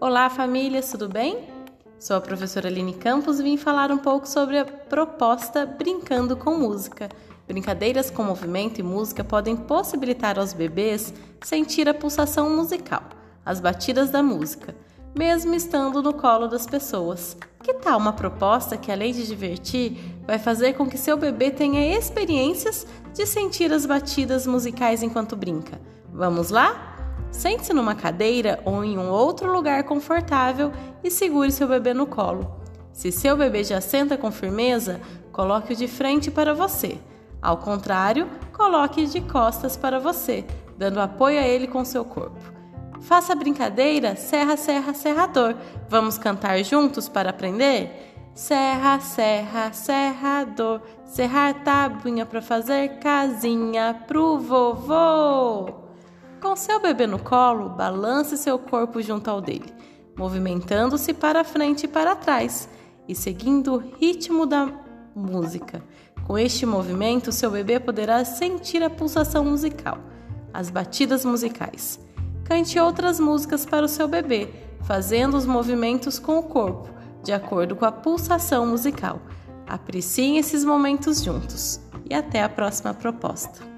Olá, famílias, tudo bem? Sou a professora Aline Campos e vim falar um pouco sobre a proposta Brincando com Música. Brincadeiras com movimento e música podem possibilitar aos bebês sentir a pulsação musical, as batidas da música, mesmo estando no colo das pessoas. Que tal uma proposta que, além de divertir, vai fazer com que seu bebê tenha experiências de sentir as batidas musicais enquanto brinca? Vamos lá? Sente-se numa cadeira ou em um outro lugar confortável e segure seu bebê no colo. Se seu bebê já senta com firmeza, coloque-o de frente para você. Ao contrário, coloque de costas para você, dando apoio a ele com seu corpo. Faça a brincadeira Serra, Serra, Serrador. Vamos cantar juntos para aprender? Serra, serra, serrador, serrar tabuinha para fazer casinha pro vovô. Seu bebê no colo, balance seu corpo junto ao dele, movimentando-se para frente e para trás e seguindo o ritmo da música. Com este movimento, seu bebê poderá sentir a pulsação musical, as batidas musicais. Cante outras músicas para o seu bebê, fazendo os movimentos com o corpo, de acordo com a pulsação musical. Apreciem esses momentos juntos e até a próxima proposta.